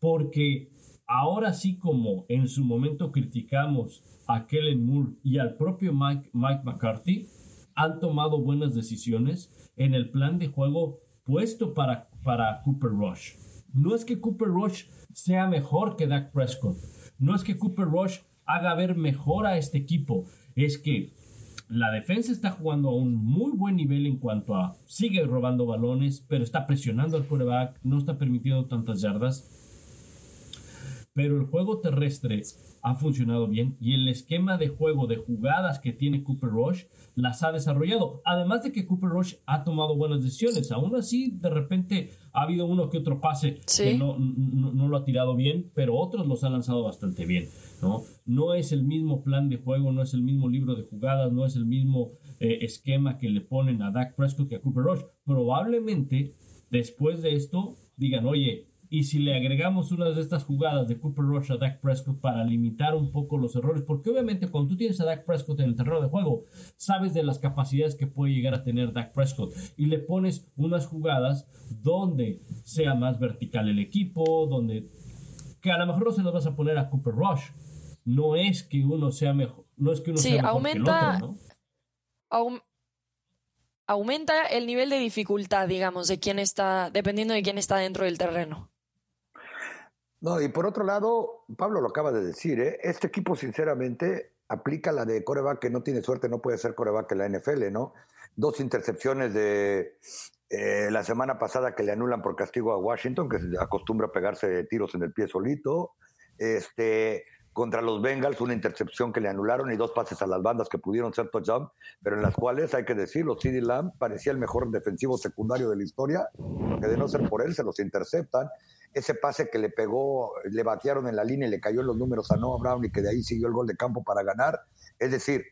Porque ahora sí como en su momento criticamos a Kellen Moore y al propio Mike, Mike McCarthy han tomado buenas decisiones en el plan de juego puesto para, para Cooper Rush. No es que Cooper Rush sea mejor que Dak Prescott. No es que Cooper Rush haga ver mejor a este equipo. Es que la defensa está jugando a un muy buen nivel en cuanto a sigue robando balones, pero está presionando al quarterback, no está permitiendo tantas yardas. Pero el juego terrestre ha funcionado bien y el esquema de juego de jugadas que tiene Cooper Rush las ha desarrollado. Además de que Cooper Rush ha tomado buenas decisiones. Aún así, de repente ha habido uno que otro pase que no, no, lo ha tirado bien, pero otros los ha lanzado bastante bien. ¿no? no es el mismo plan de juego, no es el mismo libro de jugadas, no es el mismo eh, esquema que le ponen a Dak Prescott que a Cooper Rush. Probablemente después de esto digan, oye, y si le agregamos una de estas jugadas de Cooper Rush a Dak Prescott para limitar un poco los errores, porque obviamente cuando tú tienes a Dak Prescott en el terreno de juego, sabes de las capacidades que puede llegar a tener Dak Prescott y le pones unas jugadas donde sea más vertical el equipo, donde que a lo mejor no se las vas a poner a Cooper Rush. No es que uno sea mejor, no es que uno sea mejor aumenta, que el otro, ¿no? aumenta el nivel de dificultad, digamos, de quién está, dependiendo de quién está dentro del terreno. No, y por otro lado, Pablo lo acaba de decir, ¿eh? este equipo sinceramente aplica la de coreback que no tiene suerte, no puede ser coreback en la NFL, ¿no? Dos intercepciones de eh, la semana pasada que le anulan por castigo a Washington, que se acostumbra a pegarse tiros en el pie solito. Este, contra los Bengals, una intercepción que le anularon y dos pases a las bandas que pudieron ser touchdown, pero en las cuales, hay que decirlo, CD Lamb parecía el mejor defensivo secundario de la historia, que de no ser por él se los interceptan ese pase que le pegó, le batearon en la línea y le cayó en los números a Noah Brown y que de ahí siguió el gol de campo para ganar. Es decir,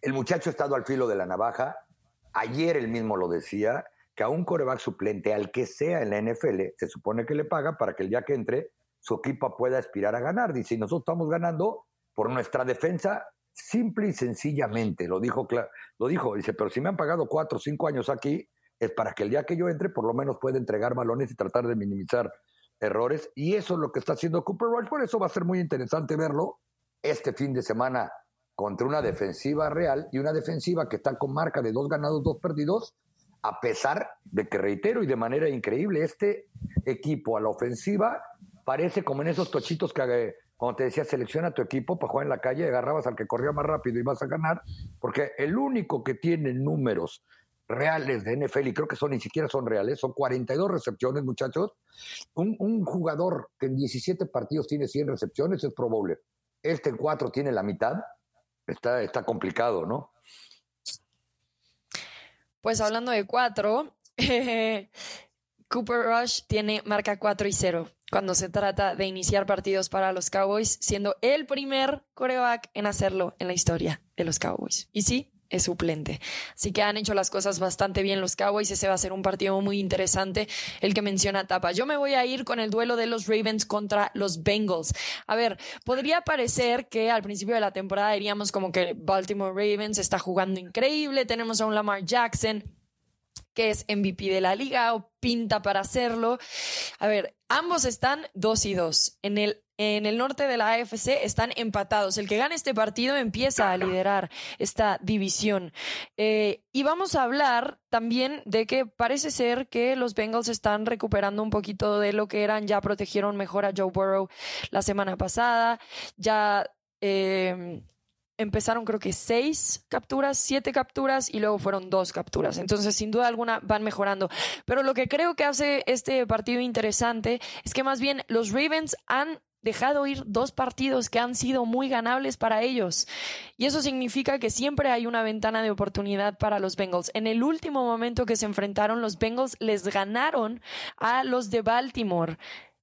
el muchacho ha estado al filo de la navaja. Ayer él mismo lo decía, que a un coreback suplente, al que sea en la NFL, se supone que le paga para que el día que entre su equipo pueda aspirar a ganar. Dice, y nosotros estamos ganando por nuestra defensa simple y sencillamente. Lo dijo, lo dijo, dice, pero si me han pagado cuatro o cinco años aquí, es para que el día que yo entre por lo menos pueda entregar balones y tratar de minimizar errores. Y eso es lo que está haciendo Cooper Rush. Por eso va a ser muy interesante verlo este fin de semana contra una defensiva real y una defensiva que está con marca de dos ganados, dos perdidos, a pesar de que, reitero, y de manera increíble, este equipo a la ofensiva parece como en esos tochitos que, eh, como te decía, selecciona tu equipo para jugar en la calle, agarrabas al que corría más rápido y vas a ganar, porque el único que tiene números reales de NFL, y creo que son ni siquiera son reales, son 42 recepciones, muchachos. Un, jugador que en 17 partidos tiene 100 recepciones es Pro Bowler. Este en 4 tiene la mitad. Está, está complicado, ¿no? Pues hablando de 4, Cooper Rush tiene marca 4 y 0 cuando se trata de iniciar partidos para los Cowboys, siendo el primer coreback en hacerlo en la historia de los Cowboys. Y sí, es suplente. Así que han hecho las cosas bastante bien los Cowboys. Ese va a ser un partido muy interesante, el que menciona Tapa. Yo me voy a ir con el duelo de los Ravens contra los Bengals. A ver, podría parecer que al principio de la temporada diríamos como que Baltimore Ravens está jugando increíble, tenemos a un Lamar Jackson que es MVP de la liga o pinta para hacerlo. A ver, ambos están 2 y 2. En el en el norte de la AFC están empatados. El que gane este partido empieza a liderar esta división. Eh, y vamos a hablar también de que parece ser que los Bengals están recuperando un poquito de lo que eran. Ya protegieron mejor a Joe Burrow la semana pasada. Ya eh, empezaron creo que seis capturas, siete capturas y luego fueron dos capturas. Entonces, sin duda alguna, van mejorando. Pero lo que creo que hace este partido interesante es que más bien los Ravens han dejado ir dos partidos que han sido muy ganables para ellos. Y eso significa que siempre hay una ventana de oportunidad para los Bengals. En el último momento que se enfrentaron, los Bengals les ganaron a los de Baltimore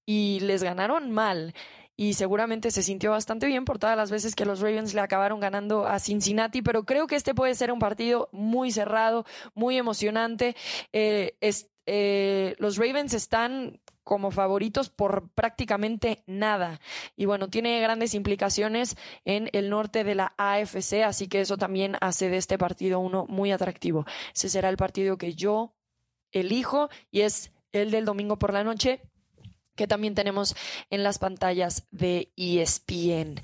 y les ganaron mal y seguramente se sintió bastante bien por todas las veces que los Ravens le acabaron ganando a Cincinnati, pero creo que este puede ser un partido muy cerrado, muy emocionante. Eh, eh, los Ravens están como favoritos por prácticamente nada. Y bueno, tiene grandes implicaciones en el norte de la AFC, así que eso también hace de este partido uno muy atractivo. Ese será el partido que yo elijo y es el del domingo por la noche que también tenemos en las pantallas de ESPN.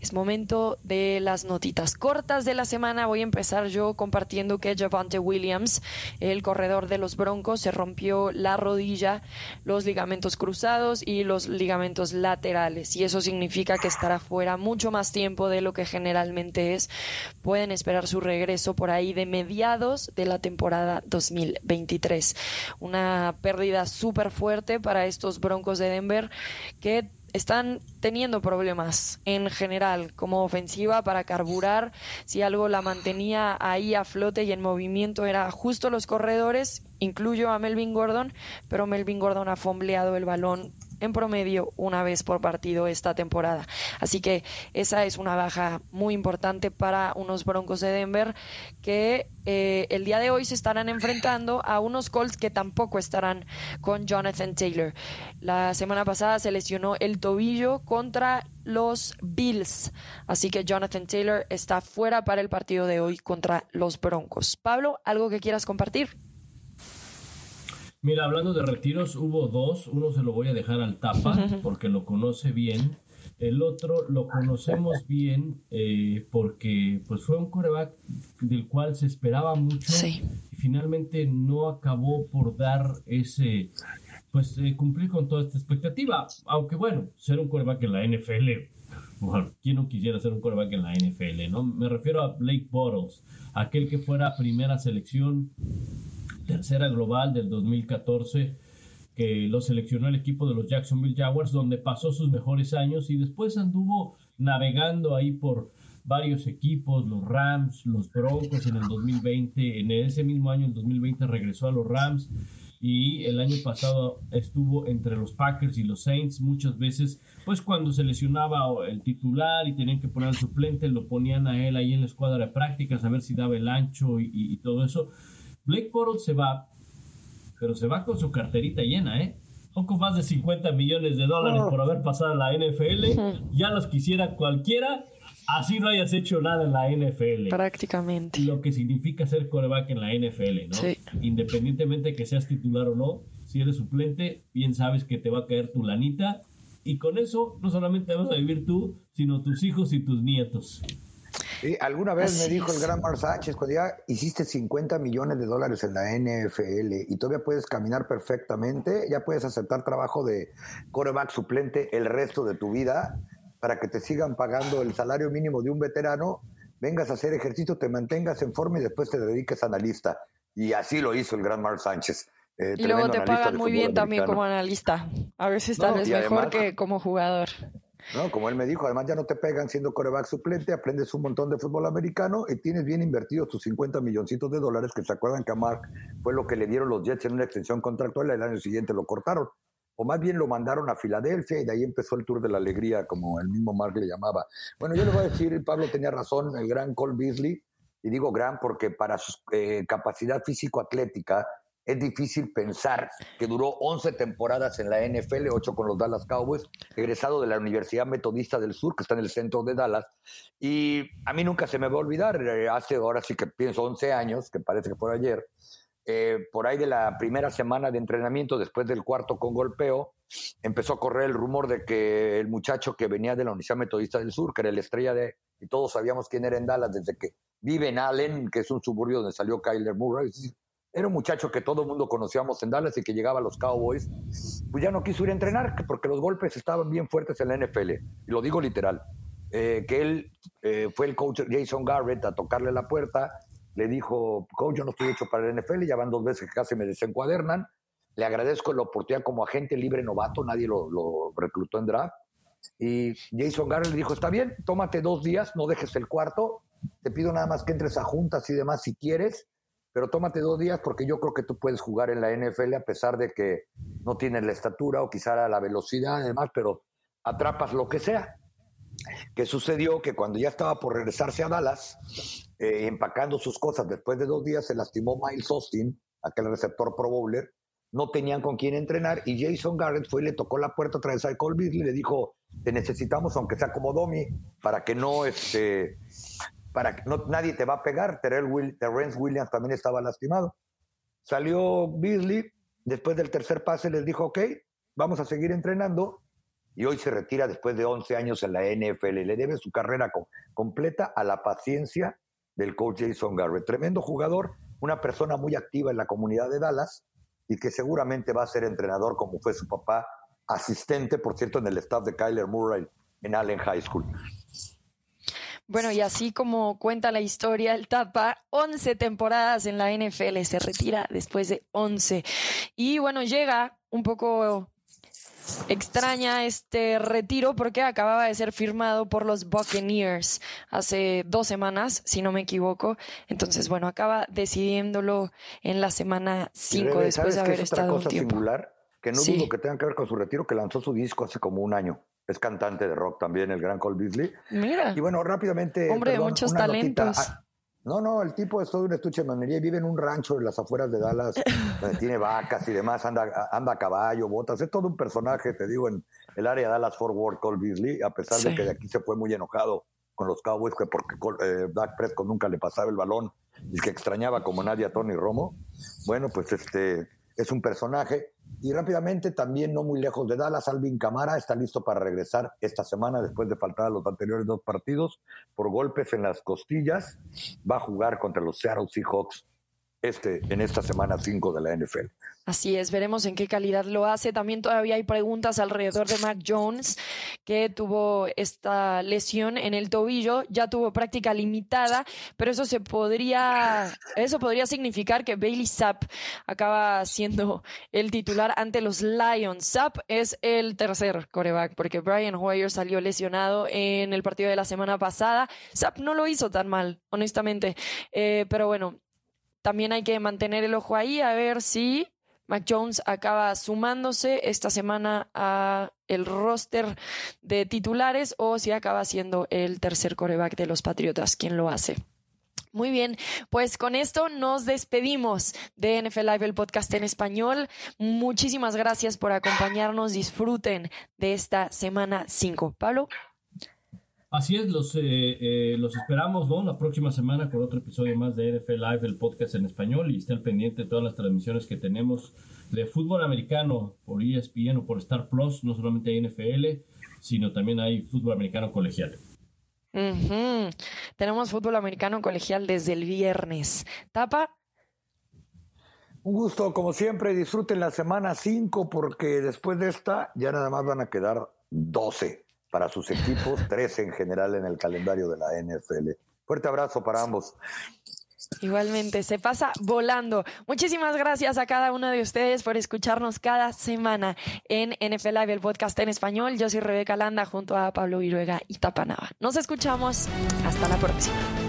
Es momento de las notitas cortas de la semana. Voy a empezar yo compartiendo que Javante Williams, el corredor de los Broncos, se rompió la rodilla, los ligamentos cruzados y los ligamentos laterales. Y eso significa que estará fuera mucho más tiempo de lo que generalmente es. Pueden esperar su regreso por ahí de mediados de la temporada 2023. Una pérdida súper fuerte para estos Broncos de Denver que están teniendo problemas en general como ofensiva para carburar. Si algo la mantenía ahí a flote y en movimiento era justo los corredores, incluyo a Melvin Gordon, pero Melvin Gordon ha fombleado el balón en promedio una vez por partido esta temporada. Así que esa es una baja muy importante para unos Broncos de Denver que eh, el día de hoy se estarán enfrentando a unos Colts que tampoco estarán con Jonathan Taylor. La semana pasada se lesionó el tobillo contra los Bills, así que Jonathan Taylor está fuera para el partido de hoy contra los Broncos. Pablo, ¿algo que quieras compartir? Mira, hablando de retiros, hubo dos. Uno se lo voy a dejar al tapa porque lo conoce bien. El otro lo conocemos bien eh, porque pues fue un coreback del cual se esperaba mucho y finalmente no acabó por dar ese, pues eh, cumplir con toda esta expectativa. Aunque bueno, ser un coreback en la NFL, bueno, ¿quién no quisiera ser un coreback en la NFL? ¿no? Me refiero a Blake Bottles, aquel que fuera primera selección tercera global del 2014 que lo seleccionó el equipo de los Jacksonville Jaguars, donde pasó sus mejores años y después anduvo navegando ahí por varios equipos, los Rams, los Broncos en el 2020, en ese mismo año, en 2020, regresó a los Rams y el año pasado estuvo entre los Packers y los Saints muchas veces, pues cuando se lesionaba el titular y tenían que poner al suplente, lo ponían a él ahí en la escuadra de prácticas a ver si daba el ancho y todo eso. Blake Bortles se va, pero se va con su carterita llena, ¿eh? Poco más de 50 millones de dólares por haber pasado a la NFL. Ya los quisiera cualquiera, así no hayas hecho nada en la NFL. Prácticamente. Lo que significa ser coreback en la NFL, ¿no? Sí. Independientemente que seas titular o no, si eres suplente, bien sabes que te va a caer tu lanita. Y con eso no solamente vas a vivir tú, sino tus hijos y tus nietos alguna vez me dijo el gran Mar Sánchez, cuando ya hiciste 50 millones de dólares en la NFL y todavía puedes caminar perfectamente, ya puedes aceptar trabajo de coreback suplente el resto de tu vida para que te sigan pagando el salario mínimo de un veterano, vengas a hacer ejercicio, te mantengas en forma y después te dediques a analista. Y así lo hizo el gran Mar Sánchez. Eh, y luego te pagan muy bien también como analista. A veces tal vez mejor que como jugador. ¿No? Como él me dijo, además ya no te pegan siendo coreback suplente, aprendes un montón de fútbol americano y tienes bien invertidos tus 50 milloncitos de dólares que se acuerdan que a Mark fue lo que le dieron los Jets en una extensión contractual y el año siguiente lo cortaron. O más bien lo mandaron a Filadelfia y de ahí empezó el Tour de la Alegría, como el mismo Mark le llamaba. Bueno, yo le voy a decir, Pablo tenía razón, el gran Cole Beasley, y digo gran porque para su eh, capacidad físico-atlética, es difícil pensar que duró 11 temporadas en la NFL, 8 con los Dallas Cowboys, egresado de la Universidad Metodista del Sur, que está en el centro de Dallas. Y a mí nunca se me va a olvidar, eh, hace ahora sí que pienso 11 años, que parece que fue ayer, eh, por ahí de la primera semana de entrenamiento, después del cuarto con golpeo, empezó a correr el rumor de que el muchacho que venía de la Universidad Metodista del Sur, que era la estrella de, y todos sabíamos quién era en Dallas desde que vive en Allen, que es un suburbio donde salió Kyler Murray, era un muchacho que todo el mundo conocíamos en Dallas y que llegaba a los Cowboys, pues ya no quiso ir a entrenar porque los golpes estaban bien fuertes en la NFL, y lo digo literal. Eh, que él eh, fue el coach Jason Garrett a tocarle la puerta, le dijo, coach, yo no estoy hecho para la NFL, ya van dos veces que casi me desencuadernan, le agradezco la oportunidad como agente libre novato, nadie lo, lo reclutó en draft, y Jason Garrett le dijo, está bien, tómate dos días, no dejes el cuarto, te pido nada más que entres a juntas y demás si quieres, pero tómate dos días porque yo creo que tú puedes jugar en la NFL a pesar de que no tienes la estatura o quizá la velocidad y demás, pero atrapas lo que sea. ¿Qué sucedió? Que cuando ya estaba por regresarse a Dallas, eh, empacando sus cosas, después de dos días se lastimó Miles Austin, aquel receptor Pro Bowler, no tenían con quién entrenar y Jason Garrett fue y le tocó la puerta otra vez a Cole Beasley y le dijo, te necesitamos aunque sea como Domi, para que no, este, para que no, nadie te va a pegar. Terrence Williams también estaba lastimado. Salió Beasley, después del tercer pase les dijo, ok, vamos a seguir entrenando y hoy se retira después de 11 años en la NFL. Le debe su carrera completa a la paciencia del coach Jason Garrett. Tremendo jugador, una persona muy activa en la comunidad de Dallas y que seguramente va a ser entrenador como fue su papá, asistente, por cierto, en el staff de Kyler Murray en Allen High School. Bueno, y así como cuenta la historia, el Tapa 11 temporadas en la NFL, se retira después de 11. Y bueno, llega un poco extraña este retiro porque acababa de ser firmado por los Buccaneers hace dos semanas, si no me equivoco. Entonces, bueno, acaba decidiéndolo en la semana 5 después de haber estado un tiempo. singular que no dudo que tenga que ver con su retiro, que lanzó su disco hace como un año. Es cantante de rock también, el gran Cole Beasley. Mira. Y bueno, rápidamente. Hombre de muchos talentos. Ah, no, no, el tipo es todo un estuche de manería y vive en un rancho en las afueras de Dallas, donde tiene vacas y demás, anda, anda a caballo, botas, es todo un personaje, te digo, en el área de Dallas Fort Worth, Cole Beasley, a pesar de que de aquí se fue muy enojado con los Cowboys, que porque eh, Dak Prescott nunca le pasaba el balón y que extrañaba como nadie a Tony Romo. Bueno, pues este es un personaje. Y rápidamente, también no muy lejos de Dallas, Alvin Camara está listo para regresar esta semana después de faltar a los anteriores dos partidos por golpes en las costillas. Va a jugar contra los Seattle Seahawks este, en esta semana 5 de la NFL. Así es, veremos en qué calidad lo hace. También todavía hay preguntas alrededor de Mac Jones, que tuvo esta lesión en el tobillo, ya tuvo práctica limitada, pero eso se podría, eso podría significar que Bailey Zapp acaba siendo el titular ante los Lions. Zapp es el tercer coreback, porque Brian Hoyer salió lesionado en el partido de la semana pasada. Zapp no lo hizo tan mal, honestamente, eh, pero bueno, también hay que mantener el ojo ahí a ver si Mac Jones acaba sumándose esta semana a el roster de titulares o si acaba siendo el tercer coreback de los Patriotas quien lo hace. Muy bien, pues con esto nos despedimos de NFL Live, el podcast en español. Muchísimas gracias por acompañarnos. Disfruten de esta semana 5. Pablo. Así es, los, eh, eh, los esperamos ¿no? la próxima semana con otro episodio más de NFL Live, el podcast en español, y estén pendiente de todas las transmisiones que tenemos de fútbol americano por ESPN o por Star Plus, no solamente hay NFL, sino también hay fútbol americano colegial. Tenemos fútbol americano colegial desde el viernes. Tapa. Un gusto, como siempre, disfruten la semana 5 porque después de esta ya nada más van a quedar 12 para sus equipos, tres en general en el calendario de la NFL. Fuerte abrazo para ambos. Igualmente, se pasa volando. Muchísimas gracias a cada uno de ustedes por escucharnos cada semana en NFL Live, el podcast en español. Yo soy Rebeca Landa junto a Pablo Viruega y Tapanava. Nos escuchamos. Hasta la próxima.